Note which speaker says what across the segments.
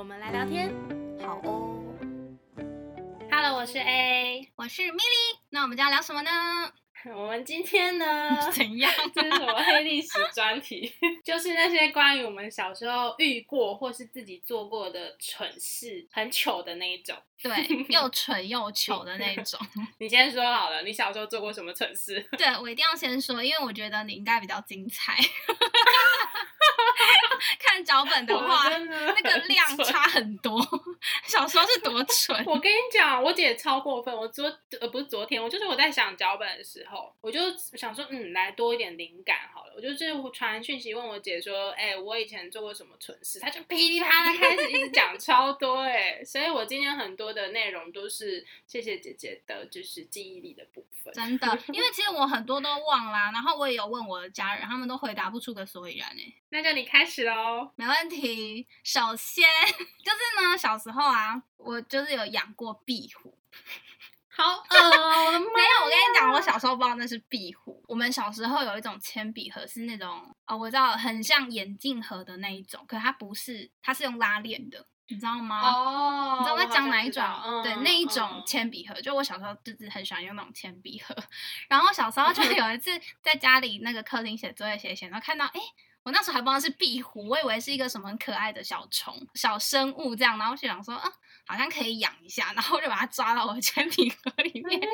Speaker 1: 我们来聊天。
Speaker 2: 好哦。
Speaker 1: Hello，我是 A。
Speaker 2: 我是 Milly，那我们今天要聊什么呢？
Speaker 1: 我们今天呢，
Speaker 2: 怎样？
Speaker 1: 这是什么黑历史专题？就是那些关于我们小时候遇过或是自己做过的蠢事，很糗的那一种。
Speaker 2: 对，又蠢又 糗的那种。
Speaker 1: 你先说好了，你小时候做过什么蠢事？
Speaker 2: 对我一定要先说，因为我觉得你应该比较精彩。看脚本的话，
Speaker 1: 的
Speaker 2: 那个量差很多。小时候是多蠢，
Speaker 1: 我跟你讲，我姐超过分。我昨呃不是昨天，我就是我在想脚本的时候，我就想说，嗯，来多一点灵感好了。我就是传讯息问我姐说，哎、我以前做过什么蠢事？她就噼里啪啦开始一直讲超多哎、所以我今天很多的内容都是谢谢姐姐的，就是记忆力的部分。
Speaker 2: 真的。因为其实我很多都忘啦，然后我也有问我的家人，他们都回答不出个所以然诶。
Speaker 1: 那就你开始喽。
Speaker 2: 没问题。首先就是呢，小时候啊，我就是有养过壁虎。
Speaker 1: 好恶哦，我的妈！
Speaker 2: 没有，我跟你讲，我小时候不知道那是壁虎。我们小时候有一种铅笔盒是那种哦，我知道很像眼镜盒的那一种，可它不是，它是用拉链的，你知道吗？
Speaker 1: 哦，
Speaker 2: 你知道在讲哪一种？
Speaker 1: 嗯、
Speaker 2: 对，那一种铅笔盒，就我小时候就是很喜欢用那种铅笔盒。然后小时候就 有一次在家里那个客厅写作业写写，然后看到哎。诶我那时候还不知道是壁虎，我以为是一个什么很可爱的小虫、小生物这样，然后就想说，啊，好像可以养一下，然后我就把它抓到我的铅笔盒里面。
Speaker 1: 天哪，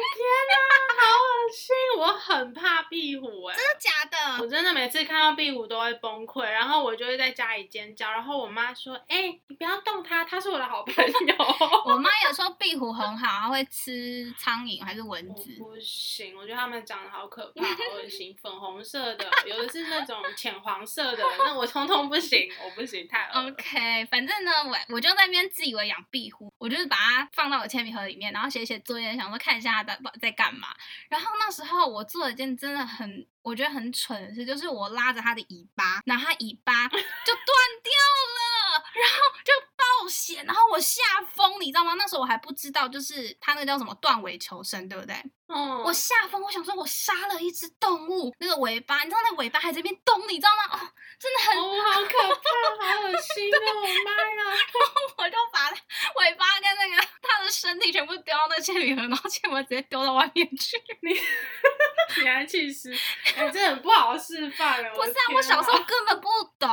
Speaker 1: 好恶心！我很怕壁虎哎、
Speaker 2: 真的假的？
Speaker 1: 我真的每次看到壁虎都会崩溃，然后我就会在家里尖叫，然后我妈说：“哎、你不要动它，它是我的好朋友。
Speaker 2: 我妈有说壁虎很好，它会吃苍蝇还是蚊子。
Speaker 1: 不行，我觉得它们长得好可怕，好恶心，粉红色的，有的是那种浅黄色的，那我通通不行，我不行，太。
Speaker 2: OK，反正呢，我我就在那边自以为养壁虎，我就是把它放到我铅笔盒里面，然后写写作业，想说看一下它在在干嘛。然后那时候我做了一件真的很我觉得很蠢的事，就是我拉着它的尾巴，然后它尾巴就断掉了，然后就爆血，然后我吓疯，你知道吗？那时候我还不知道，就是他那个叫什么断尾求生，对不对？
Speaker 1: 哦，
Speaker 2: 我吓疯，我想说我杀了一只动物，那个尾巴，你知道那尾巴还在那边动，你知道吗？哦，真的很
Speaker 1: 哦，好可怕，好恶心哦！我妈呀！
Speaker 2: 然后我就把尾巴跟那个它的身体全部丢到那个铅笔盒，然后铅笔盒直接丢到外面去。
Speaker 1: 你还去吃？哎、这很不好示范了。
Speaker 2: 不是啊，我小时候根本不懂，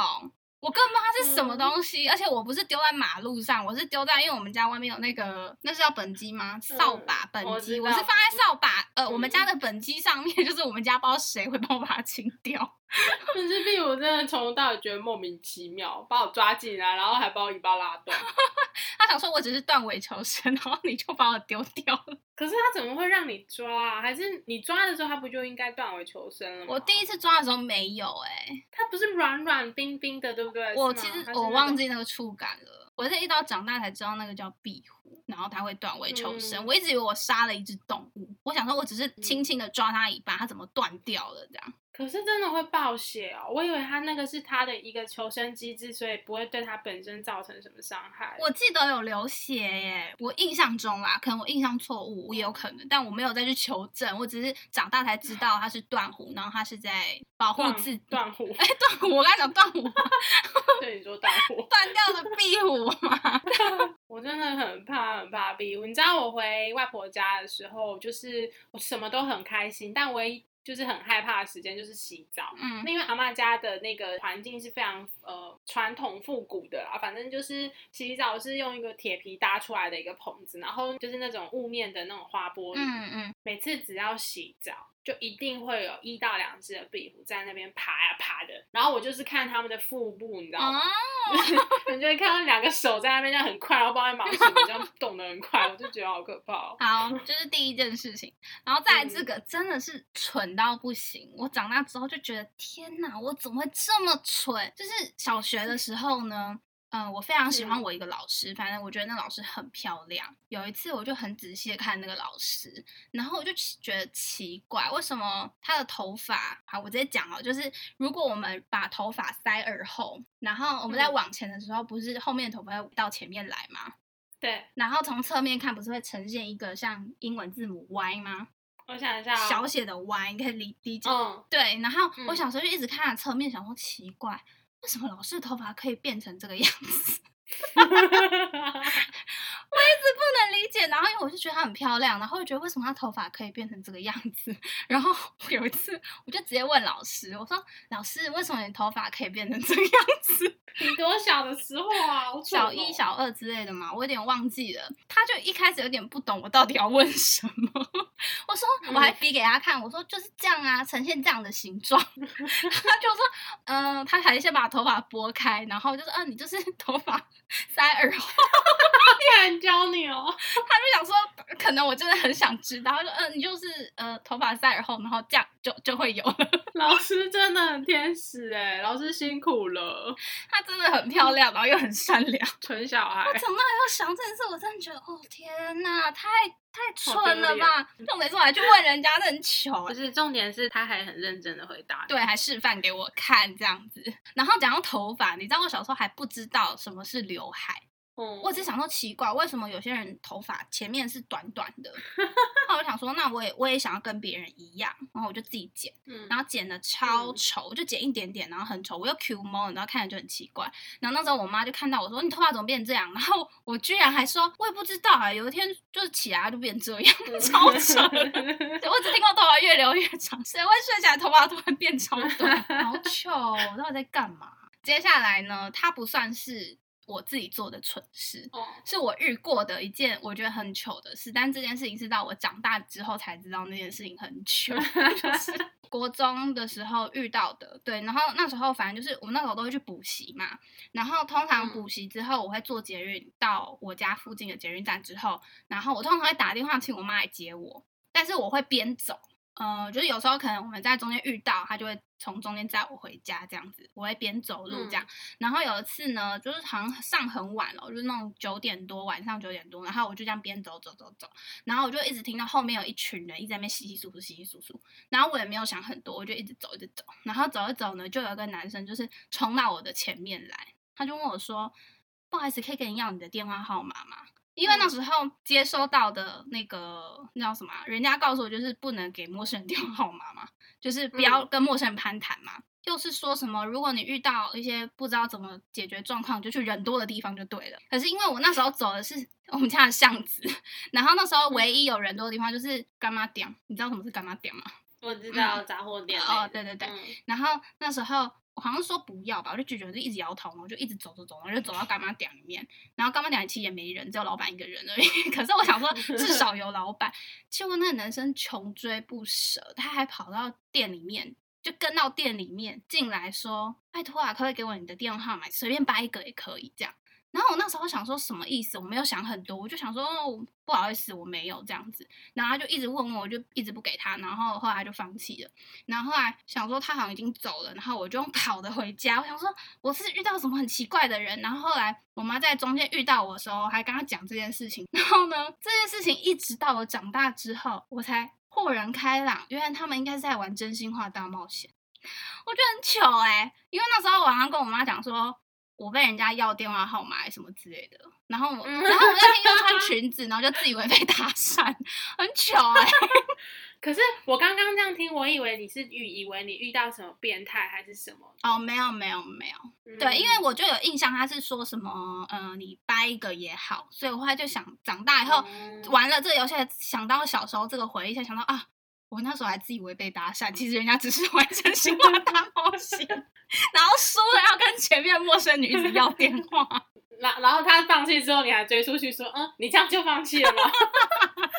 Speaker 2: 我根本不知道它是什东西，而且我不是丢在马路上，我是丢在因为我们家外面有那个那是叫本机吗？扫把本机，
Speaker 1: 嗯我
Speaker 2: 我是放在扫把呃我们
Speaker 1: 嗯
Speaker 2: 家的本机上面，就是我们家不知道谁会帮我把它清掉。
Speaker 1: 可是壁虎真的从头到尾觉得莫名其妙，把我抓进来，然后还把我尾巴拉断。
Speaker 2: 他想说我只是断尾求生，然后你就把我丢掉了。
Speaker 1: 可是他怎么会让你抓啊？还是你抓的时候，他不就应该断尾求生了吗？
Speaker 2: 我第一次抓的时候没有哎、
Speaker 1: 它不是软软冰冰的，对不对？
Speaker 2: 我其实我忘记那个触感了，我是一到长大才知道那个叫壁虎，然后它会断尾求生。
Speaker 1: 嗯
Speaker 2: 我一直以为我杀了一只动物，我想说我只是轻轻的抓它尾巴，它怎么断掉了这样？
Speaker 1: 可是真的会爆血哦！我以为它那个是它的一个求生机制，所以不会对它本身造成什么伤害。
Speaker 2: 我记得有流血耶，我印象中啦，可能我印象错误，也有可能，但我没有再去求证，我只是长大才知道它是断虎，然后它是在保护自己。
Speaker 1: 断虎，
Speaker 2: 哎，断虎，我刚才讲断虎吗，
Speaker 1: 对你说断虎，
Speaker 2: 断掉的壁虎嘛。
Speaker 1: 我真的很怕很怕壁虎。你知道我回外婆家的时候，就是我什么都很开心，但唯一就是很害怕的时间就是洗澡。
Speaker 2: 嗯那
Speaker 1: 因为阿嬷家的那个环境是非常呃传统复古的啦，反正就是洗澡是用一个铁皮搭出来的一个棚子，然后就是那种雾面的那种花玻璃。
Speaker 2: 嗯嗯，
Speaker 1: 每次只要洗澡，就一定会有一到两只的壁虎在那边爬呀爬的，然后我就是看他们的腹部，你知道吗？
Speaker 2: 哦，
Speaker 1: 你就会看到两个手在那边这样很快，然后不知道在忙什么，这样动得很快，我就觉得好可怕哦。
Speaker 2: 好，这是第一件事情，然后再来
Speaker 1: 嗯
Speaker 2: 这个真的是蠢到不行。我长大之后就觉得，天哪，我怎么会这么蠢？就是小学的时候呢，嗯，我非常喜欢
Speaker 1: 嗯
Speaker 2: 我一个老师，反正我觉得那老师很漂亮。有一次我就很仔细的看那个老师，然后我就奇觉得奇怪，为什么他的头发？好，我直接讲哦，就是如果我们把头发塞耳后，然后我们在
Speaker 1: 嗯
Speaker 2: 往前的时候，不是后面的头发会到前面来吗？
Speaker 1: 对，
Speaker 2: 然后从侧面看，不是会呈现一个像英文字母 Y 吗？
Speaker 1: 我想一下、哦，
Speaker 2: 小写的 Y，你可以理理解。
Speaker 1: 嗯，
Speaker 2: 对，然后我
Speaker 1: 嗯
Speaker 2: 小时候就一直看他侧面，想说奇怪，为什么老师的头发可以变成这个样子？不能理解。然后因为我就觉得她很漂亮，然后我觉得为什么她头发可以变成这个样子？然后有一次我就直接问老师，我说：“老师，为什么你头发可以变成这个样子？”
Speaker 1: 你多小的时候啊？
Speaker 2: 小一、
Speaker 1: 哦
Speaker 2: 小二之类的嘛，我有点忘记了。他就一开始有点不懂我到底要问什么。我说我还
Speaker 1: 嗯
Speaker 2: 比给他看，我说就是这样啊，呈现这样的形状。他就说，嗯、他还先把头发拨开，然后就说，嗯、你就是头发塞耳后。
Speaker 1: 有人教你哦。
Speaker 2: 他就想说，可能我真的很想知道。他说，嗯、你就是呃头发塞耳后，然后这样就就会有了。
Speaker 1: 老师真的很天使哎，老师辛苦了，
Speaker 2: 她真的很漂亮，然后又很善良。
Speaker 1: 纯小孩
Speaker 2: 我。长大以后想这件事，我真的觉得，哦天呐，太太
Speaker 1: 好
Speaker 2: 蠢了吧！重点是我还去问人家，那很糗
Speaker 1: 不。是，重点是他还很认真的回答。
Speaker 2: 对，还示范给我看这样子。然后讲到头发，你知道我小时候还不知道什么是刘海，
Speaker 1: 嗯，
Speaker 2: 我只想说奇怪，为什么有些人头发前面是短短的？那我想说，那我也我也想要跟别人一样，然后我就自己剪，
Speaker 1: 嗯
Speaker 2: 然后剪的超
Speaker 1: 嗯
Speaker 2: 丑，我就剪一点点，然后很丑，我又 Q 毛，然后看着就很奇怪。然后那时候我妈就看到我说：“你头发怎么变这样？” 然后我居然还说：“我也不知道啊，有一天就是起来就变这样，超扯的。”对我只听过头发越留越长，谁会睡起来头发突然变超短？好糗哦，我到底在干嘛？接下来呢，它不算是我自己做的蠢事，
Speaker 1: 哦，
Speaker 2: 是我遇过的一件我觉得很糗的事，但这件事情是到我长大之后才知道那件事情很糗，就 是国中的时候遇到的。对，然后那时候反正就是我们那时候都会去补习嘛，然后通常
Speaker 1: 嗯
Speaker 2: 补习之后，我会坐捷运到我家附近的捷运站之后，然后我通常会打电话请我妈来接我，但是我会边走。呃，就是有时候可能我们在中间遇到，他就会从中间载我回家这样子，我会边走路这样。然后有一次呢，就是好像上很晚了，就是那种九点多，晚上九点多，然后我就这样边走走走走，然后我就一直听到后面有一群人一直在那边稀稀疏疏、稀稀疏疏，然后我也没有想很多，我就一直走一直走，然后走一走呢，就有一个男生就是冲到我的前面来，他就问我说：“不好意思，可以跟你要你的电话号码吗？”因为那时候接收到的那个那叫什么啊，人家告诉我就是不能给陌生人电话号码嘛，就是不要
Speaker 1: 嗯
Speaker 2: 跟陌生人攀谈嘛。又是说什么，如果你遇到一些不知道怎么解决状况，就去人多的地方就对了。可是因为我那时候走的是我们家的巷子，然后那时候唯一有人多的地方就是干妈店，你知道什么是干妈店吗？
Speaker 1: 我知道杂货店
Speaker 2: 哦对对对
Speaker 1: 嗯
Speaker 2: 然后那时候我好像说不要吧，我就拒绝，我就一直摇头，然后就一直走走走，然后就走到干妈店里面，然后干妈店其实也没人，只有老板一个人而已。可是我想说，至少有老板。结果那个男生穷追不舍，他还跑到店里面，就跟到店里面进来说：“拜托啊，可不可以给我你的电话号码？随便掰一个也可以。”这样。我想说什么意思，我没有想很多，我就想说、哦、不好意思，我没有这样子。然后他就一直问我，我就一直不给他，然后后来就放弃了。然后后来想说他好像已经走了，然后我就 跑的回家。我想说我是遇到什么很奇怪的人。然后后来我妈在中间遇到我的时候，还跟她讲这件事情。然后呢，这件事情一直到我长大之后，我才豁然开朗，原来他们应该是在玩真心话大冒险。我觉得很糗哎、因为那时候我好像跟我妈讲说。我被人家要电话号码什么之类的，然后我，
Speaker 1: 嗯
Speaker 2: 然后我那天又穿 裙子，然后就自以为被搭讪，很糗哎、
Speaker 1: 可是我刚刚这样听，我以为你是遇以为你遇到什么变态还是什么？
Speaker 2: 哦，没有没有没有，
Speaker 1: 嗯
Speaker 2: 对，因为我就有印象，他是说什么，呃，你掰一个也好，所以我后来就想，长大以后、
Speaker 1: 嗯
Speaker 2: 玩了这个游戏，想到小时候这个回忆，才想到啊，我那时候还自以为被搭讪，其实人家只是玩真心话大冒险，然后输了要跟前面陌生女子要电话。
Speaker 1: 然然后他放弃之后，你还追出去说，嗯，你这样就放弃了吗？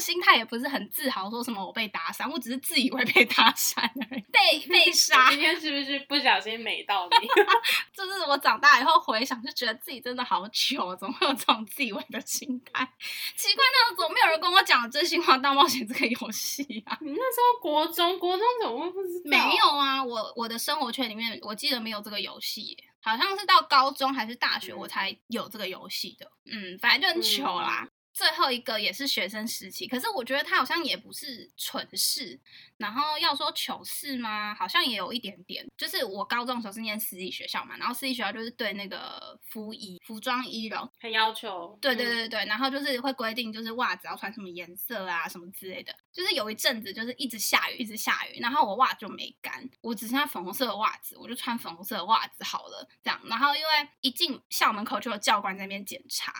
Speaker 2: 心态也不是很自豪，说什么我被搭讪，我只是自以为被搭讪而已，被被杀。
Speaker 1: 今天是不是不小心美到你？
Speaker 2: 就是我长大以后回想，就觉得自己真的好糗，怎么会有这种自以为的心态？奇怪，那怎么没有人跟我讲《真心话大冒险》这个游戏啊？
Speaker 1: 你那时候国中，国中怎么会不知道？
Speaker 2: 没有啊，我我的生活圈里面，我记得没有这个游戏，好像是到高中还是大学我才有这个游戏的。嗯，反正就很糗啦。最后一个也是学生时期，可是我觉得他好像也不是蠢事，然后要说糗事吗？好像也有一点点。就是我高中的时候是念私立学校嘛，然后私立学校就是对那个服仪、服装仪容
Speaker 1: 很要求。
Speaker 2: 对对对对，然后就是会规定，就是袜子要穿什么颜色啊，什么之类的。就是有一阵子就是一直下雨，一直下雨，然后我袜就没干，我只剩下粉红色的袜子，我就穿粉红色的袜子好了，这样。然后因为一进校门口就有教官在那边检查。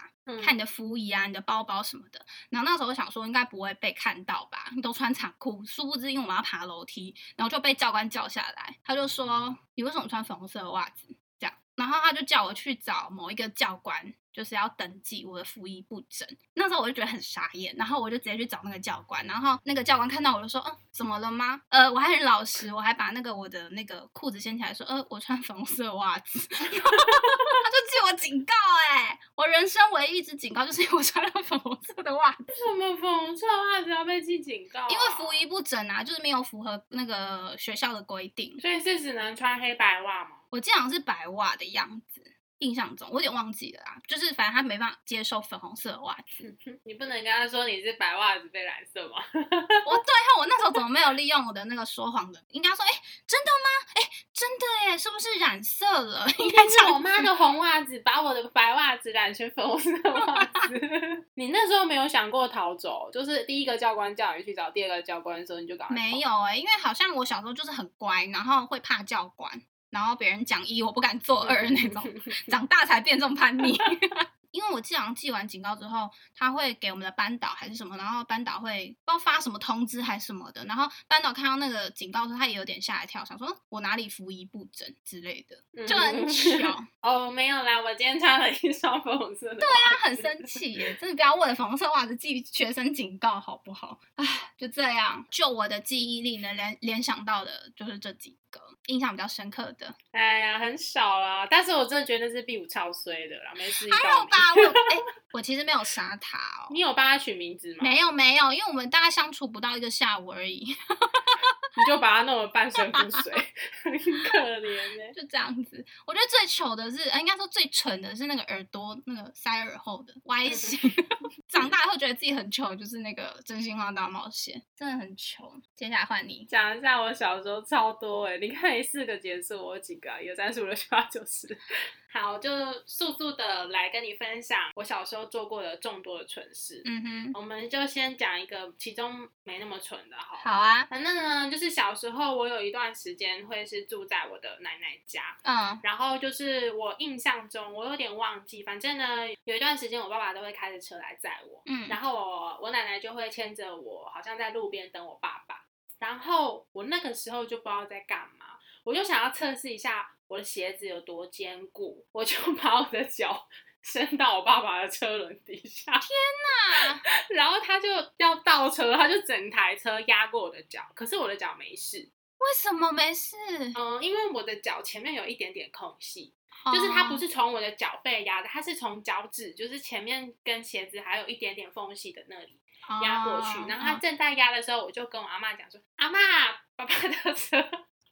Speaker 2: 看你的服仪啊，你的包包什么的。然后那时候我想说，应该不会被看到吧？你都穿长裤，殊不知因为我们要爬楼梯，然后就被教官叫下来。他就说：“你为什么穿粉红色的袜子？”这样，然后他就叫我去找某一个教官。就是要登记我的服役不整，那时候我就觉得很傻眼，然后我就直接去找那个教官，然后那个教官看到我就说，嗯，怎么了吗？呃，我还很老实，我还把那个我的那个裤子掀起来，说，呃，我穿粉红色袜子，他就记我警告，哎，我人生唯一一次警告就是因为我穿了粉红色的袜子。
Speaker 1: 为什么粉红色袜子要被记警告？
Speaker 2: 因为服役不整啊，就是没有符合那个学校的规定，
Speaker 1: 所以是只能穿黑白袜吗？
Speaker 2: 我记得好像是白袜的样子。印象中，我有点忘记了啦。就是反正他没办法接受粉红色的袜子。
Speaker 1: 你不能跟他说你是白袜子被染色吗？我
Speaker 2: 对哈，我那时候怎么没有利用我的那个说谎的？应该说，哎，真的吗？哎，真的耶，是不是染色了？应该
Speaker 1: 是我妈的红袜子把我的白袜子染成粉红色袜子。你那时候没有想过逃走？就是第一个教官叫你去找第二个教官的时候，你就搞
Speaker 2: 没有哎，因为好像我小时候就是很乖，然后会怕教官。然后别人讲一，我不敢做二那种，长大才变这么叛逆。因为我记好像记完警告之后，他会给我们的班导还是什么，然后班导会不知道发什么通知还是什么的，然后班导看到那个警告时，他也有点吓一跳，想说我哪里服仪不整之类的，就很 巧。
Speaker 1: 哦，没有啦，我今天穿了一双粉红色的。对
Speaker 2: 啊，很生气耶，真的不要为了粉红色袜子记学生警告好不好？唉，就这样，就我的记忆力能，联联想到的就是这几个。印象比较深刻的，
Speaker 1: 哎呀，很少啦。但是我真的觉得是 B 五超衰的啦，没事。
Speaker 2: 还有吧，我哎，我其实没有杀他哦。
Speaker 1: 你有帮他取名字吗？
Speaker 2: 没有，没有，因为我们大概相处不到一个下午而已。
Speaker 1: 你就把他弄得半身不遂，很可怜呢。
Speaker 2: 就这样子，我觉得最糗的是，应该说最蠢的是那个耳朵那个塞耳后的歪 形。长大后觉得自己很糗，就是那个真心话大冒险，真的很糗。接下来换你
Speaker 1: 讲一下我小时候超多哎，你看你四个结束，我有几个？有三十五、六七八九十。好，就速速的来跟你分享我小时候做过的众多的蠢事。嗯哼，我们就先讲一个其中没那么蠢的，好。
Speaker 2: 好啊，
Speaker 1: 反正呢，就是小时候我有一段时间会是住在我的奶奶家。嗯，然后就是我印象中，我有点忘记，反正呢，有一段时间我爸爸都会开着车来载我。嗯，然后我我奶奶就会牵着我，好像在路边等我爸爸。然后我那个时候就不知道在干嘛，我就想要测试一下。我的鞋子有多坚固，我就 把我的脚 伸到我爸爸的车轮底下。
Speaker 2: 天哪！
Speaker 1: 然后他就要倒车，他就整台车压过我的脚，可是我的脚没事。
Speaker 2: 为什么没事？
Speaker 1: 嗯，因为我的脚前面有一点点空隙，就是它不是从我的脚背压的，它是从脚趾，就是前面跟鞋子还有一点点缝隙的那里压过去。然后他正在压的时候，我就跟我阿妈讲说：“阿妈，爸爸的车。”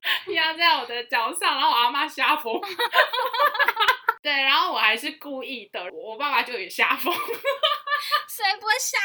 Speaker 1: 压在我的脚上，然后我阿妈吓疯。对，然后我还是故意的，我爸爸就也吓疯。
Speaker 2: 谁不会吓？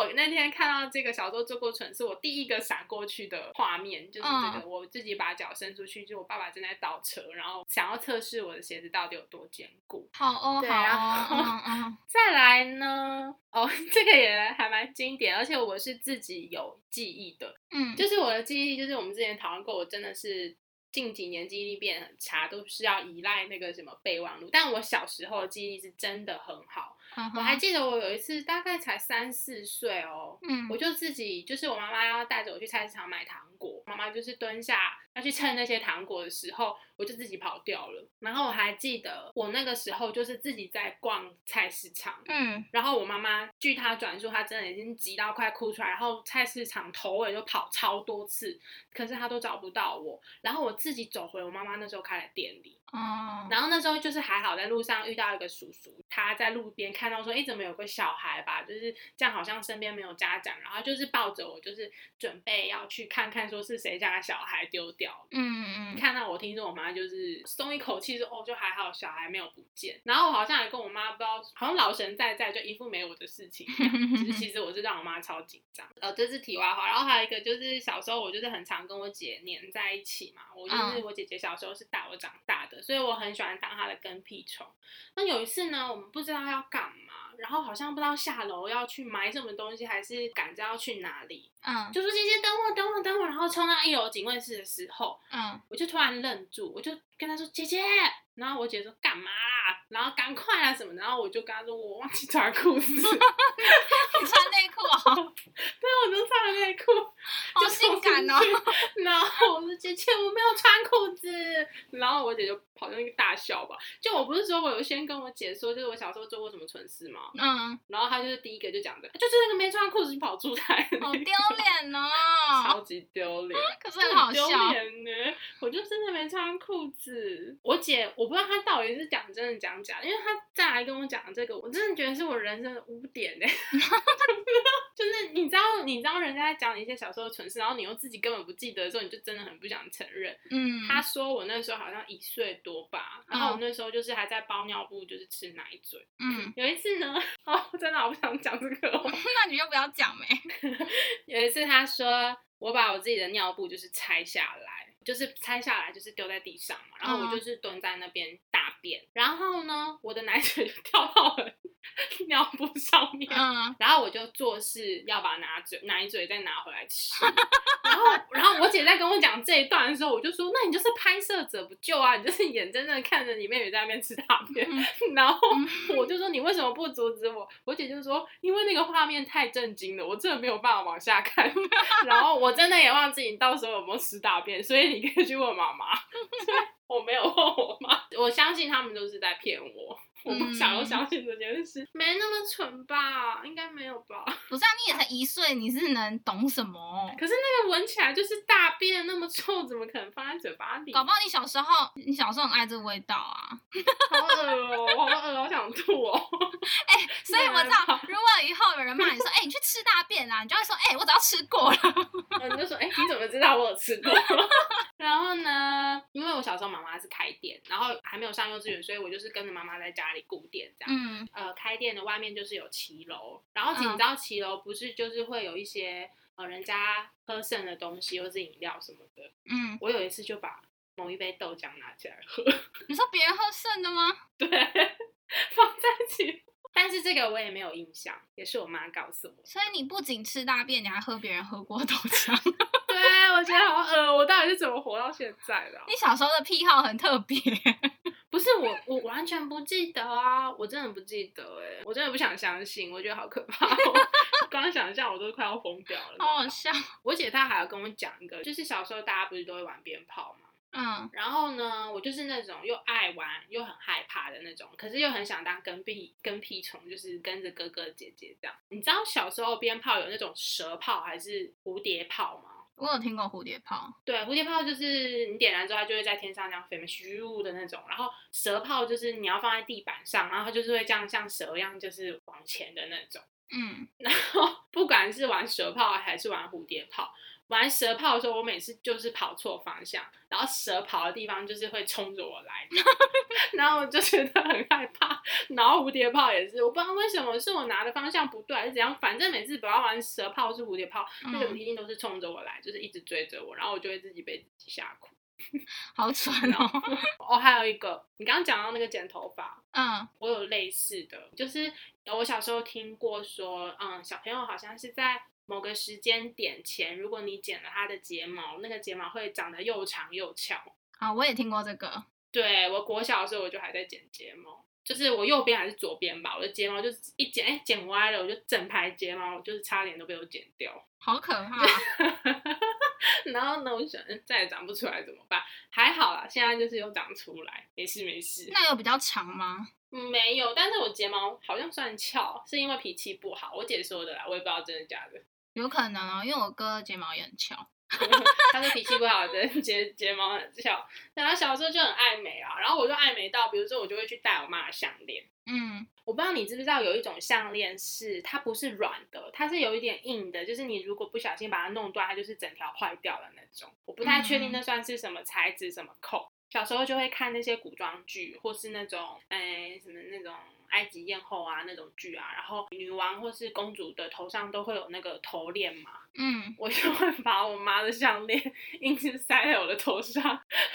Speaker 1: 我那天看到这个小时候做过蠢事，我第一个闪过去的画面就是这个，我自己把脚伸出去，就我爸爸正在倒车，然后想要测试我的鞋子到底有多坚固。
Speaker 2: 好哦，好哦。
Speaker 1: 再来呢？哦，这个也还蛮经典，而且我是自己有记忆的。嗯，就是我的记忆，就是我们之前讨论过，我真的是。近几年记忆力变很差，都是要依赖那个什么备忘录。但我小时候记忆力是真的很好。我还记得我有一次大概才三四岁哦，嗯我就自己就是我妈妈要带着我去菜市场买糖果，妈妈就是蹲下要去称那些糖果的时候，我就自己跑掉了。然后我还记得我那个时候就是自己在逛菜市场，
Speaker 2: 嗯，
Speaker 1: 然后我妈妈据她转述，她真的已经急到快哭出来，然后菜市场头尾就跑超多次，可是她都找不到我。然后我自己走回我妈妈那时候开的店里，
Speaker 2: 哦，
Speaker 1: 然后那时候就是还好在路上遇到一个叔叔，他在路边看到说，哎，怎么有个小孩吧，就是这样，好像身边没有家长，然后就是抱着我，就是准备要去看看说是谁家的小孩丢掉了。
Speaker 2: 嗯嗯
Speaker 1: 看到我，听说我妈就是松一口气，说哦，就还好，小孩没有不见。然后我好像还跟我妈不知道，好像老神在在，就一副没我的事情。其 实其实我是让我妈超紧张。呃，这是题外话。然后还有一个就是小时候我就是很常跟我姐黏在一起嘛，我就是
Speaker 2: 嗯
Speaker 1: 我姐姐小时候是大我长大的，所以我很喜欢当她的跟屁虫。那有一次呢，我们不知道要干嘛，然后好像不知道下楼要去买什么东西，还是赶着要去哪里，
Speaker 2: 嗯。
Speaker 1: 就说姐姐等我，等我，等我，然后冲到一楼警卫室的时候，
Speaker 2: 嗯，
Speaker 1: 我就突然愣住，我就跟她说姐姐，然后我姐说干嘛啦，然后赶快啊什么，然后我就跟她说我忘记穿裤子，对，
Speaker 2: 你穿内裤啊哦，
Speaker 1: 我就穿了内裤，
Speaker 2: 好性感哦
Speaker 1: 然后我说姐姐我没有穿裤子，然后我姐就跑进去大笑吧，就我不是说我有先跟我姐说，就是我小时候做过什么蠢事吗？
Speaker 2: 嗯，
Speaker 1: 然后他就是第一个就讲的，就是那个没穿裤子就跑出来
Speaker 2: 好丢脸哦
Speaker 1: 超
Speaker 2: 哦，
Speaker 1: 级丢脸。
Speaker 2: 可是很好
Speaker 1: 丢
Speaker 2: 笑，
Speaker 1: 我就真的没穿裤子。我姐，我不知道她到底是讲真的讲假的，因为她再来跟我讲这个，我真的觉得是我人生的污点呢。就是你知道，你知道人家在讲你一些小时候的蠢事，然后你又自己根本不记得的时候，你就真的很不想承认。
Speaker 2: 嗯，
Speaker 1: 她说我那时候好像一岁多吧，然后我那时候就是还在包尿布，就是吃奶嘴。
Speaker 2: 嗯，
Speaker 1: 有一次呢，哦，真的好不想讲这个、哦。
Speaker 2: 那你就不要讲没，
Speaker 1: 有一次她说我把我自己的尿布就是拆下来，就是拆下来就是丢在地上嘛，然后我
Speaker 2: 嗯。
Speaker 1: 就是蹲在那边大便，然后呢我的奶嘴就掉到了 尿布上面。
Speaker 2: 嗯，
Speaker 1: 然后我就做事要把拿嘴奶嘴再拿回来吃，然后然后我姐在跟我讲这一段的时候，我就说那你就是拍摄者不救啊，你就是眼睁睁地看着你妹妹在那边吃大便，然后我就说你为什么不阻止我？我姐就说因为那个画面太震惊了，我真的没有办法往下看。然后我真的也忘记你到时候有没有吃大便，所以你可以去问妈妈。所以我没有问我妈，我相信他们都是在骗我。我不想要相信这件事，没那么蠢吧？应该没有吧？
Speaker 2: 不是啊，你也才一岁，你是能懂什么？
Speaker 1: 可是那个闻起来就是大便那么臭，怎么可能放在嘴巴里？
Speaker 2: 搞不好你小时候，你小时候很爱这个味道啊。
Speaker 1: 好恶哦、好恶，好想吐哦、哎
Speaker 2: 所以我知道，如果以后有人骂你说，哎、你去吃大便啊，你就会说，哎、我早就吃过了。
Speaker 1: 然后你就说，哎、你怎么知道我有吃过？然后呢，因为我小时候妈妈是开店，然后还没有上幼稚园，所以我就是跟着妈妈在家里顾店这样。
Speaker 2: 嗯
Speaker 1: 呃，开店的外面就是有骑楼，然后其实
Speaker 2: 嗯
Speaker 1: 你知道骑楼不是就是会有一些呃人家喝剩的东西或是饮料什么的。
Speaker 2: 嗯，
Speaker 1: 我有一次就把某一杯豆浆拿起来喝，
Speaker 2: 你说别人喝剩的吗？
Speaker 1: 对，放在一起。但是这个我也没有印象，也是我妈告诉我。
Speaker 2: 所以你不仅吃大便，你还喝别人喝过豆浆。
Speaker 1: 对，我觉得好恶，我到底是怎么活到现在的啊、
Speaker 2: 你小时候的癖好很特别。
Speaker 1: 不是我，我完全不记得啊，我真的不记得哎，我真的不想相信，我觉得好可怕、哦。刚想象我都快要疯掉了。
Speaker 2: 好好笑。
Speaker 1: 我姐她还要跟我讲一个，就是小时候大家不是都会玩鞭炮嘛，
Speaker 2: 嗯
Speaker 1: 然后呢，我就是那种又爱玩又很害怕的那种，可是又很想当跟屁跟屁虫，就是跟着哥哥姐姐这样。你知道小时候鞭炮有那种蛇炮还是蝴蝶炮吗？
Speaker 2: 我有听过蝴蝶炮。
Speaker 1: 对，蝴蝶炮就是你点燃之后，它就会在天上这样飞嘛，咻的那种。然后蛇炮就是你要放在地板上，然后它就是会这样像蛇一样，就是往前的那种。
Speaker 2: 嗯，
Speaker 1: 然后不管是玩蛇炮还是玩蝴蝶炮，玩蛇炮的时候，我每次就是跑错方向，然后蛇跑的地方就是会冲着我来，然后 我就觉得很害怕。然后蝴蝶炮也是，我不知道为什么是我拿的方向不对，还是怎样，反正每次不要玩蛇炮是蝴蝶炮，那个
Speaker 2: 嗯
Speaker 1: 一定都是冲着我来，就是一直追着我，然后我就会自己被自己吓哭。
Speaker 2: 好蠢哦。
Speaker 1: 哦，还有一个，你刚刚讲到那个剪头发，
Speaker 2: 嗯
Speaker 1: 我有类似的，就是我小时候听过说，嗯，小朋友好像是在某个时间点前，如果你剪了它的睫毛，那个睫毛会长得又长又翘。
Speaker 2: 啊，我也听过这个。
Speaker 1: 对我国小的时候，我就还在剪睫毛，就是我右边还是左边吧，我的睫毛就是一剪，哎，剪歪了，我就整排睫毛就是差点都被我剪掉。
Speaker 2: 好可怕！
Speaker 1: 然后呢，我想嗯再也长不出来怎么办？还好啦，现在就是又长出来，没事没事。
Speaker 2: 那有比较长吗？
Speaker 1: 嗯没有，但是我睫毛好像算翘，是因为脾气不好。我姐说的啦，我也不知道真的假的。
Speaker 2: 有可能哦，因为我哥睫毛也很翘。
Speaker 1: 他是脾气不好的，睫睫毛很翘。但他小时候就很爱美啊，然后我就爱美到，比如说我就会去戴我妈的项链。
Speaker 2: 嗯，
Speaker 1: 我不知道你知不知道，有一种项链是它不是软的，它是有一点硬的，就是你如果不小心把它弄断，它就是整条坏掉的那种。我不太确定那算是什么材质、什么扣。小时候就会看那些古装剧，或是那种哎什么那种埃及艳后啊那种剧啊，然后女王或是公主的头上都会有那个头链嘛。
Speaker 2: 嗯，
Speaker 1: 我就会把我妈的项链 硬是塞在我的头上，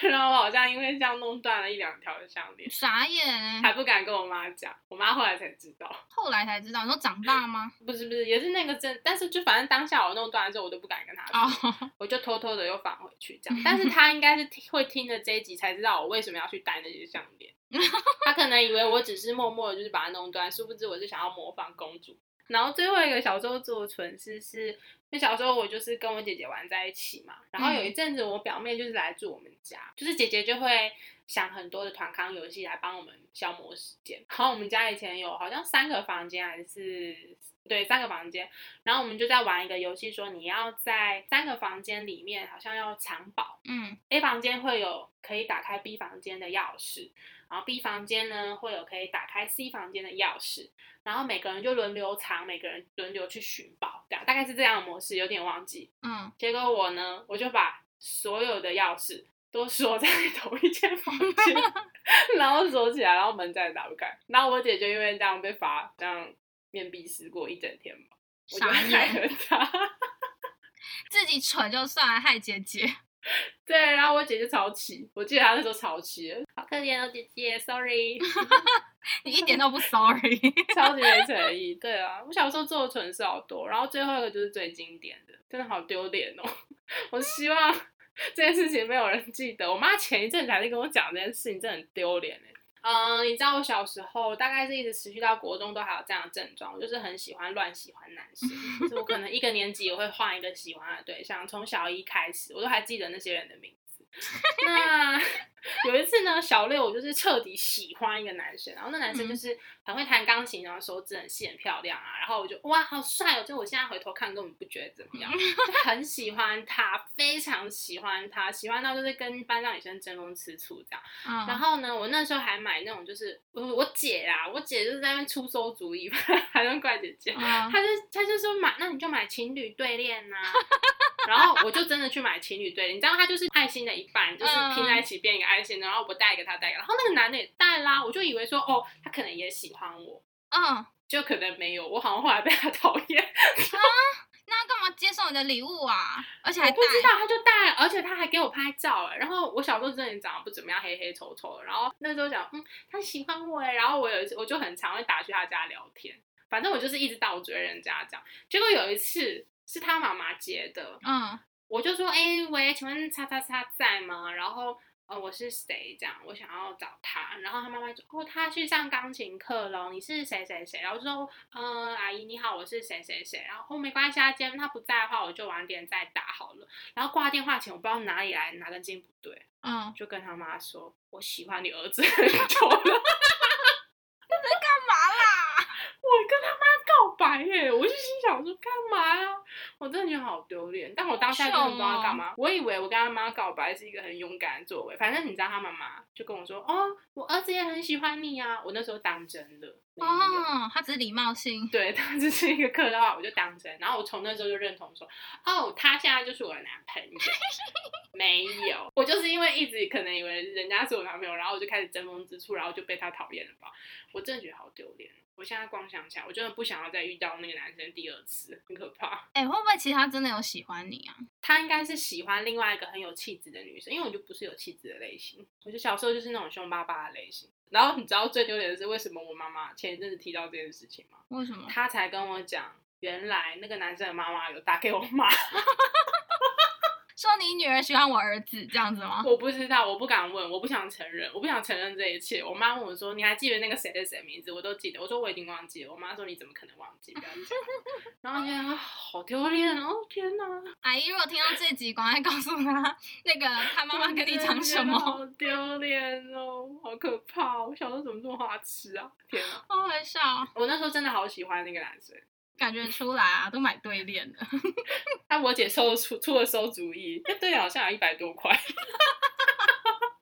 Speaker 1: 然后我好像因为这样弄断了一两条的项链，
Speaker 2: 傻眼欸。
Speaker 1: 还不敢跟我妈讲，我妈后来才知道。
Speaker 2: 后来才知道，你说长大吗？
Speaker 1: 不是不是，也是那个真，但是就反正当下我弄断了之后，我都不敢跟她说，
Speaker 2: 哦，
Speaker 1: 我就偷偷的又放回去这样。但是她应该是听会听了这一集才知道我为什么要去戴那些项链，她可能以为我只是默默的就是把它弄断，殊不知我是想要模仿公主。然后最后一个小时候做的蠢事是，因为小时候我就是跟我姐姐玩在一起嘛，然后有一阵子我表妹就是来住我们家，就是姐姐就会想很多的团康游戏来帮我们消磨时间。然后我们家以前有好像三个房间还是对三个房间，然后我们就在玩一个游戏，说你要在三个房间里面好像要藏宝
Speaker 2: 嗯
Speaker 1: ，A 房间会有可以打开 B 房间的钥匙，然后 B 房间呢会有可以打开 C 房间的钥匙，然后每个人就轮流藏，每个人轮流去寻宝，这样大概是这样的模式，有点忘记。
Speaker 2: 嗯，
Speaker 1: 结果我呢，我就把所有的钥匙都锁在 同一间房间，然后锁起来，然后门再也打不开。然后我姐就因为这样被罚，这样面壁思过一整天嘛。我就
Speaker 2: 傻
Speaker 1: 害
Speaker 2: 眼，
Speaker 1: 了她。
Speaker 2: 自己蠢就算了，害姐姐。
Speaker 1: 对，然后我姐就超气，我记得她那时候超气，好可怜哦，姐姐，sorry，
Speaker 2: 你一点都不 sorry。
Speaker 1: 超级没诚意。对啊，我小时候做的蠢事好多，然后最后一个就是最经典的，真的好丢脸哦。我希望这件事情没有人记得。我妈前一阵才在跟我讲这件事情，真的很丢脸哎。嗯，你知道我小时候大概是一直持续到国中都还有这样的症状，我就是很喜欢乱喜欢男生，就是我可能一个年级我会换一个喜欢的对象，从小一开始我都还记得那些人的名字。那有一次呢，小六我就是彻底喜欢一个男生，然后那男生就是很会弹钢琴，然后手指很细很漂亮啊，然后我就哇好帅哦！就我现在回头看根本不觉得怎么样，就很喜欢他，非常喜欢他，喜欢到就是跟班上女生争风吃醋这样。
Speaker 2: 嗯，
Speaker 1: 然后呢，我那时候还买那种就是我我姐啊，我姐就是在那边出馊主意，还能怪姐姐。
Speaker 2: 嗯
Speaker 1: 她就她就说买，那你就买情侣对链呐、然后我就真的去买情侣对链，你知道他就是爱心的一半，就是拼在一起变一个爱心，然后我带一个他带一个，然后那个男的也带啦，我就以为说哦，他可能也喜欢我，
Speaker 2: 嗯，
Speaker 1: 就可能没有，我好像后来被他讨厌，
Speaker 2: 那干嘛接受你的礼物啊？而且还带
Speaker 1: 我不知道他就带，而且他还给我拍照哎，然后我小时候真的长得不怎么样，黑黑丑丑的，然后那时候想嗯，他喜欢我哎，然后我有一次我就很常会打去他家聊天，反正我就是一直倒追人家这样，结果有一次是他妈妈接的，
Speaker 2: 嗯
Speaker 1: 我就说，哎、喂，请问叉叉叉在吗？然后，呃，我是谁？这样，我想要找他。然后他妈妈就，哦，他去上钢琴课了。你是谁谁谁？然后说，呃，阿姨你好，我是谁谁谁。然后哦，没关系啊，今天他不在的话，我就晚点再打好了。然后挂电话前，我不知道哪里来哪根筋不对，
Speaker 2: 嗯，
Speaker 1: 就跟他妈说，我喜欢你儿子 很久了。
Speaker 2: 干嘛啦？
Speaker 1: 我跟他妈我就心想说干嘛呀、我真的觉得好丢脸，但我当下根本不知道干嘛。我以为我跟他妈告白是一个很勇敢的作为，反正你知道他妈妈就跟我说：“哦，我儿子也很喜欢你啊。”我那时候当真的，
Speaker 2: 哦，他只是礼貌性。
Speaker 1: 对 他只是一个客套话，我就当真。然后我从那时候就认同说：“哦，他现在就是我的男朋友。”没有，我就是因为一直可能以为人家是我男朋友，然后我就开始争风吃醋，然后就被他讨厌了吧。我真的觉得好丢脸。我现在光想起来，我真的不想要再遇到那个男生第二次，很可怕。
Speaker 2: 哎、会不会其实他真的有喜欢你啊？
Speaker 1: 他应该是喜欢另外一个很有气质的女生，因为我就不是有气质的类型，我就小时候就是那种凶巴巴的类型。然后你知道最丢脸的是为什么我妈妈前一阵子提到这件事情吗？
Speaker 2: 为什么？
Speaker 1: 她才跟我讲，原来那个男生的妈妈有打给我妈，
Speaker 2: 说你女儿喜欢我儿子这样子吗？
Speaker 1: 我不知道，我不敢问，我不想承认，我不想承认这一切。我妈问我说：“你还记得那个谁谁谁名字？”我都记得。我说我已经忘记了。我妈说：“你怎么可能忘记？不要讲。”然后觉得啊，好丢脸哦！天哪！
Speaker 2: 阿姨如果听到这集，赶快告诉她那个她妈妈跟你讲什么。
Speaker 1: 好丢脸哦，好可怕！我小时候怎么这么花痴啊？天哪！
Speaker 2: 好好笑。
Speaker 1: 我那时候真的好喜欢那个男生。
Speaker 2: 感觉出来啊，都买对联的。
Speaker 1: 那我姐收出出了馊主意，那对好像有一百多块。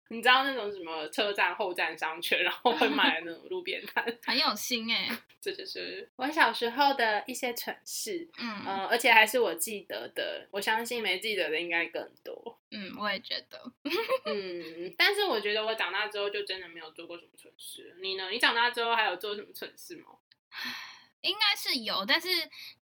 Speaker 1: 你知道那种什么车站后站商圈，然后会买那种路边摊，
Speaker 2: 很有心哎。
Speaker 1: 这就是我小时候的一些蠢事，嗯嗯，而且还是我记得的。我相信没记得的应该更多。
Speaker 2: 嗯，我也觉得。
Speaker 1: 嗯，但是我觉得我长大之后就真的没有做过什么蠢事。你呢？你长大之后还有做什么蠢事吗？
Speaker 2: 应该是有，但是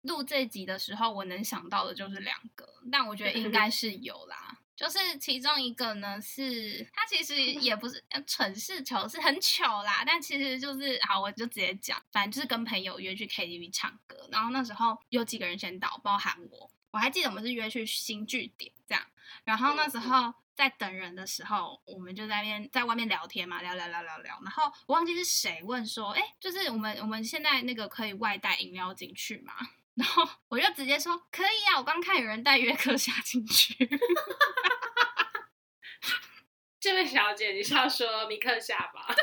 Speaker 2: 录这集的时候，我能想到的就是两个，但我觉得应 该是有啦。就是其中一个呢，是他其实也不是蠢事糗，是很糗啦。但其实就是好，我就直接讲，反正就是跟朋友约去 KTV 唱歌，然后那时候有几个人先到，包含我，我还记得我们是约去新据点这样，然后那时候。在等人的时候，我们就在边在外面聊天嘛，聊聊聊聊聊。然后我忘记是谁问说，哎，就是我们我们现在那个可以外带饮料进去吗？然后我就直接说可以啊，我刚看有人带约克夏进去。
Speaker 1: 这位小姐，你是要说米克夏吧？而
Speaker 2: 且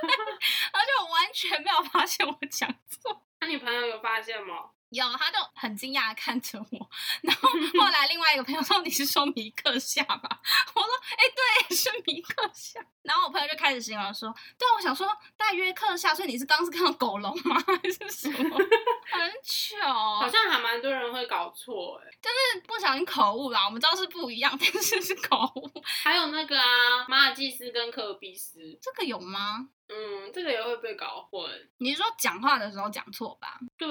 Speaker 2: 我完全没有发现我讲错。
Speaker 1: 那你朋友有发现吗？
Speaker 2: 有，他就很惊讶看着我，然后 后来另外一个朋友说：“你是说米克夏吧？” 我说：“哎，对，是米克夏。”然后我朋友就开始形容说：“对，我想说大约克夏，所以你是刚是看到狗笼吗？还是什么？很糗，
Speaker 1: 好像还蛮多人会搞错，哎，
Speaker 2: 就是不小心口误啦。我们知道是不一样，但是是口误。
Speaker 1: 还有那个啊，马尔济斯跟科尔比斯，
Speaker 2: 这个有吗？
Speaker 1: 嗯，这个也会被搞混。
Speaker 2: 你是说讲话的时候讲错吧？
Speaker 1: 对。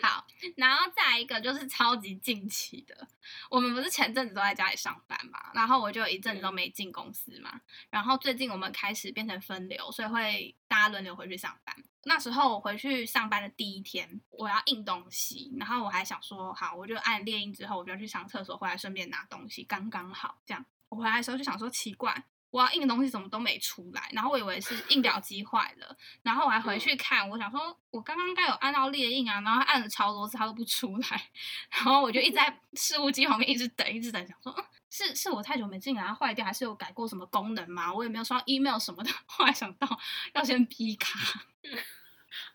Speaker 2: 好，然后再一个就是超级近期的，我们不是前阵子都在家里上班嘛，然后我就一阵子都没进公司嘛，然后最近我们开始变成分流，所以会大家轮流回去上班。那时候我回去上班的第一天，我要印东西，然后我还想说，好，我就按列印之后，我就去上厕所，回来顺便拿东西，刚刚好这样。我回来的时候就想说，奇怪。我要印的东西怎么都没出来，然后我以为是印表机坏了，然后我还回去看，我想说我刚刚该有按到列印啊，然后按了超多次它都不出来，然后我就一直在事务机旁边一直等，一直等，想说是是我太久没进来坏掉，还是有改过什么功能吗？我也没有收到 email 什么的，后来想到要先 P 卡。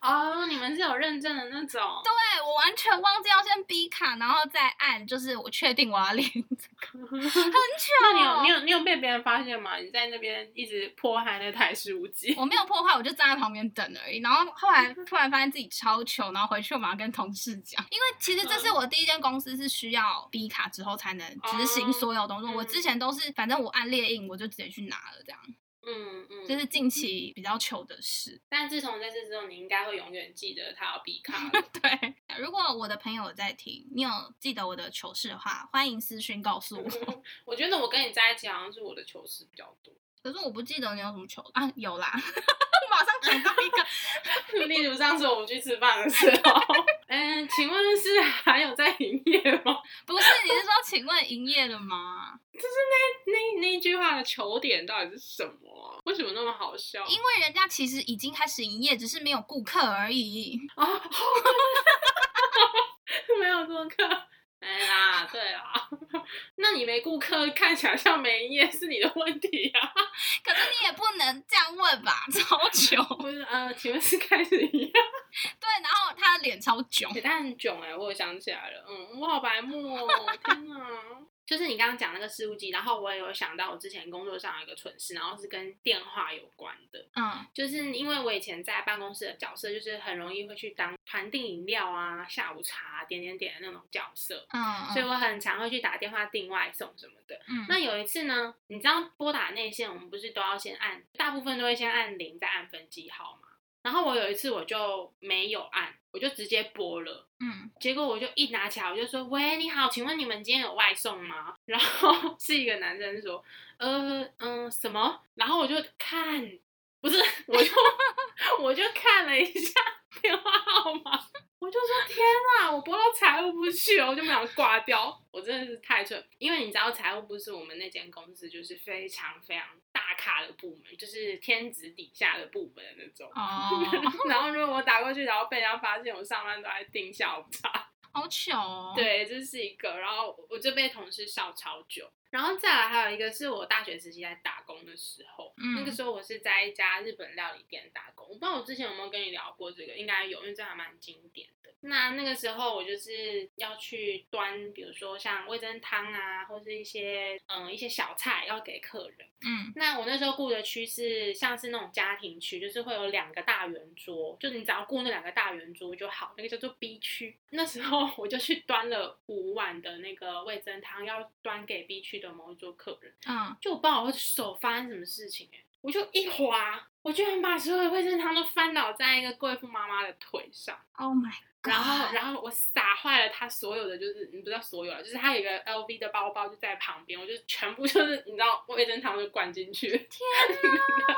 Speaker 1: 哦，你们是有认证的那种？
Speaker 2: 对，我完全忘记要先 B 卡，然后再按，就是我确定我要领这个，很巧。
Speaker 1: 那你有你有你有被别人发现吗？你在那边一直破坏那台事务机？
Speaker 2: 我没有破坏，我就站在旁边等而已。然后后来 突然发现自己超糗，然后回去我马上跟同事讲，因为其实这是我第一间公司是需要 B 卡之后才能执行所有动作。我之前都是反正我按列印我就直接去拿了这样。嗯嗯，这是近期比较糗的事。
Speaker 1: 但自从这次之后，你应该会永远记得他要比卡。
Speaker 2: 对，如果我的朋友在听，你有记得我的糗事的话，欢迎私讯告诉我。
Speaker 1: 我觉得我跟你在一起，好像是我的糗事比较多。
Speaker 2: 可是我不记得你有什么糗啊？有啦，马上想到一
Speaker 1: 个，例如上次我们去吃饭的时候，嗯，请问是还有在营业吗？
Speaker 2: 不是，你是说请问营业了吗？
Speaker 1: 就是那那那句话的球点到底是什么？为什么那么好笑？
Speaker 2: 因为人家其实已经开始营业，只是没有顾客而已啊，
Speaker 1: 没有顾客。哎呀，对啦，那你没顾客，看起来像没业，是你的问题呀。
Speaker 2: 可是你也不能这样问吧，超囧。
Speaker 1: 不是，呃，请问是开始一样？
Speaker 2: 对，然后他的脸超囧，
Speaker 1: 他很囧哎，我想起来了，嗯，我好白目哦，天哪。就是你刚刚讲那个事务机，然后我也有想到我之前工作上有一个蠢事，然后是跟电话有关的。嗯，就是因为我以前在办公室的角色，就是很容易会去当团订饮料啊、下午茶、点点点的那种角色。嗯，所以我很常会去打电话订外送什么的。嗯，那有一次呢，你知道拨打内线，我们不是都要先按，大部分都会先按零，再按分机号吗？然后我有一次我就没有按，我就直接拨了，嗯，结果我就一拿起来我就说：“喂，你好，请问你们今天有外送吗？” 然后是一个男生说：“呃，嗯，什么？”然后我就看，不是，我就 我就看了一下 电话号码，我就说：“天哪！”，我拨到财务部去了，我就没想挂掉。我真的是太蠢，因为你知道财务部是我们那间公司就是非常非常大咖的部门，就是天子底下的部门的那种。
Speaker 2: 哦，
Speaker 1: 然后如果我打过去，然后被人家发现我上班都在订下午茶，
Speaker 2: 好糗哦。，
Speaker 1: 对，这是一个。然后我就被同事笑超久。然后再来还有一个是我大学时期在打工的时候，
Speaker 2: 嗯
Speaker 1: 那个时候我是在一家日本料理店打工。我不知道我之前有没有跟你聊过这个，应该有，因为这还蛮经典的。那那个时候我就是要去端，比如说像味噌汤啊，或是一些嗯一些小菜要给客人。
Speaker 2: 嗯
Speaker 1: 那我那时候雇的区是像是那种家庭区，就是会有两个大圆桌，就你只要雇那两个大圆桌就好，那个叫做 B 区。那时候我就去端了五碗的那个味噌汤，要端给 B 区的某一桌客人，
Speaker 2: 嗯，
Speaker 1: 就我不知道我手发生什么事情、欸、我就一滑，我居然把所有的味噌汤都翻倒在一个贵妇妈妈的腿上。
Speaker 2: Oh my god！
Speaker 1: 然后，然后我撒坏了她所有的，就是你不知道所有了，就是她有一个 LV 的包包就在旁边，我就全部就是你知道味噌汤就灌进去，
Speaker 2: 天哪，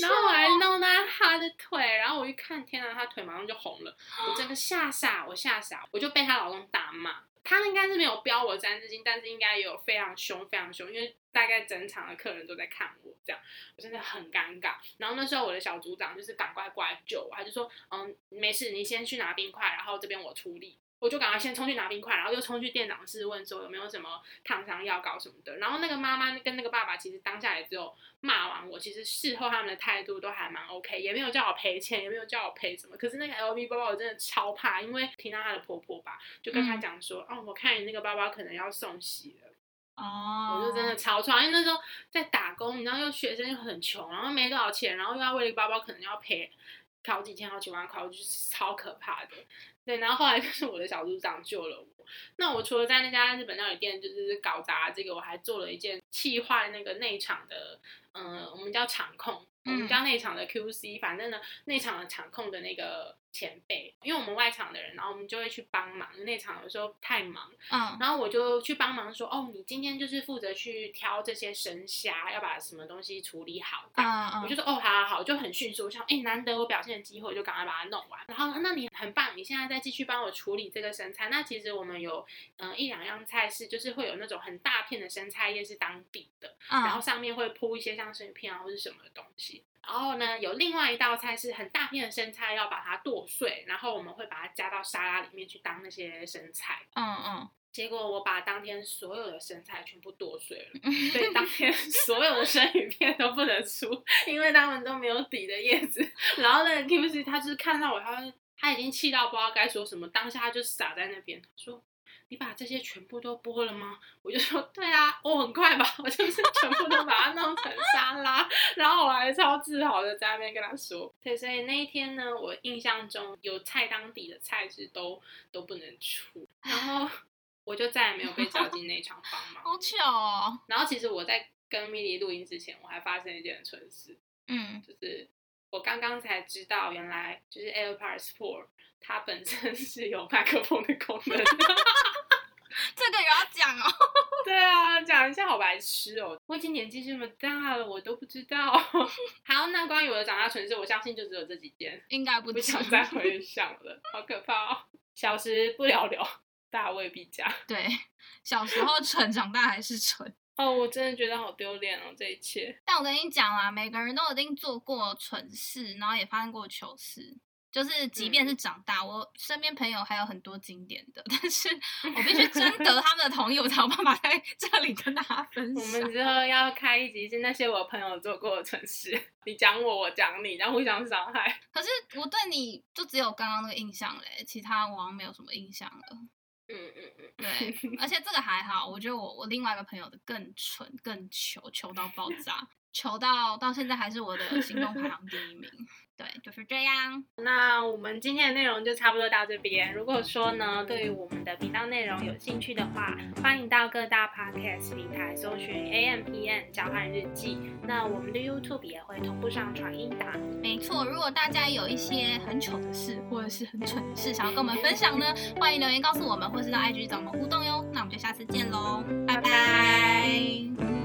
Speaker 1: 然后我还弄到她的腿，然后我一看，天啊，她腿马上就红了，我真的吓傻，我吓傻，我就被她老公大骂。他们应该是没有标我三字经，但是应该也有非常凶，非常凶，因为大概整场的客人都在看我，这样我真的很尴尬。然后那时候我的小组长就是赶快过来救我，他就说，嗯，没事，你先去拿冰块，然后这边我处理。我就赶快先冲去拿冰块，然后又冲去店长室问说有没有什么烫伤药膏什么的。然后那个妈妈跟那个爸爸其实当下也只有骂完我，其实事后他们的态度都还蛮 OK，也没有叫我赔钱，也没有叫我赔什么。可是那个 LV 包包我真的超怕，因为听到她的婆婆吧，就跟她
Speaker 2: 嗯
Speaker 1: 讲说，哦，我看你那个包包可能要送洗了。
Speaker 2: 哦，
Speaker 1: 我就真的超创，因为那时候在打工，你知道，又学生又很穷，然后没多少钱，然后又要为了一个包包可能要赔好几千、好几万块，我就是超可怕的。对，然后后来就是我的小组长救了我。那我除了在那家日本料理店就是搞砸这个，我还做了一件气坏那个内场的，嗯、我们叫场控，我们
Speaker 2: 嗯
Speaker 1: 叫内场的 QC，反正呢，内场的场控的那个前辈，因为我们外场的人，然后我们就会去帮忙，内场有时候太忙，
Speaker 2: 嗯
Speaker 1: 然后我就去帮忙说，哦，你今天就是负责去挑这些生虾，要把什么东西处理好。
Speaker 2: 嗯嗯，
Speaker 1: 我就说，哦，好好好，就很迅速。我想，哎，难得我表现的机会，我就赶快把它弄完。然后，那你很棒，你现在再继续帮我处理这个生菜。那其实我们有，嗯、一两样菜是，就是会有那种很大片的生菜叶是当底的，然后
Speaker 2: 嗯
Speaker 1: 上面会铺一些像生鱼片啊或是什么的东西。然后呢，有另外一道菜是很大片的生菜，要把它剁碎，然后我们会把它加到沙拉里面去当那些生菜。
Speaker 2: 嗯嗯
Speaker 1: 结果我把当天所有的生菜全部剁碎了，所以当 天所有的生鱼片都不能出，因为他们都没有底的叶子。然后那个 Kimchi 他就是看到我，他他已经气到不知道该说什么，当下他就傻在那边说。你把这些全部都剥了吗？我就说对啊，我很快吧，我就是全部都把它弄成沙拉，然后我还超自豪的在那边跟他说，对，所以那一天呢，我印象中有菜当底的菜是都都不能出，然后我就再也没有被叫进那场帮 忙。
Speaker 2: 好巧哦，
Speaker 1: 然后其实我在跟米莉录音之前，我还发生一件蠢事，
Speaker 2: 嗯，
Speaker 1: 就是我刚刚才知道，原来就是 AirPods Pro 它本身是有麦克风的功能。
Speaker 2: 这个也要讲哦，
Speaker 1: 对啊，讲一下好白痴哦！我已经年纪这么大了，我都不知道。好，那关于我的长大蠢事，我相信就只有这几件，
Speaker 2: 应该不
Speaker 1: 想再回想了，好可怕哦！小时不了了，大未必佳。
Speaker 2: 对，小时候蠢，长大还是蠢。
Speaker 1: 哦，我真的觉得好丢脸哦，这一切。
Speaker 2: 但我跟你讲啦，每个人都一定做过蠢事，然后也发生过糗事。就是即便是长大，我身边朋友还有很多经典的，但是 我必须征得他们的同意，我才有办法在这里跟大家分享
Speaker 1: 我
Speaker 2: 享。
Speaker 1: 们之后要开一集是那些我朋友做过的蠢事，你讲我，我讲你，然后互相伤害。
Speaker 2: 可是我对你就只有刚刚那个印象嘞，其他我好像没有什么印象了。
Speaker 1: 嗯嗯嗯，
Speaker 2: 对，而且这个还好，我觉得我我另外一个朋友的更蠢、更糗，糗到爆炸，糗到到现在还是我的行动排行第一名。对，就是这样。
Speaker 1: 那我们今天的内容就差不多到这边。如果说呢，对于我们的频道内容有兴趣的话，欢迎到各大 podcast 平台搜寻 A M P N 交换日记。那我们的 YouTube 也会同步上传音档。
Speaker 2: 没错，如果大家有一些很糗的事或者是很蠢的事想要跟我们分享呢，欢迎留言告诉我们，或是到 IG 找我们互动哟。那我们就下次见喽，拜
Speaker 1: 拜
Speaker 2: 拜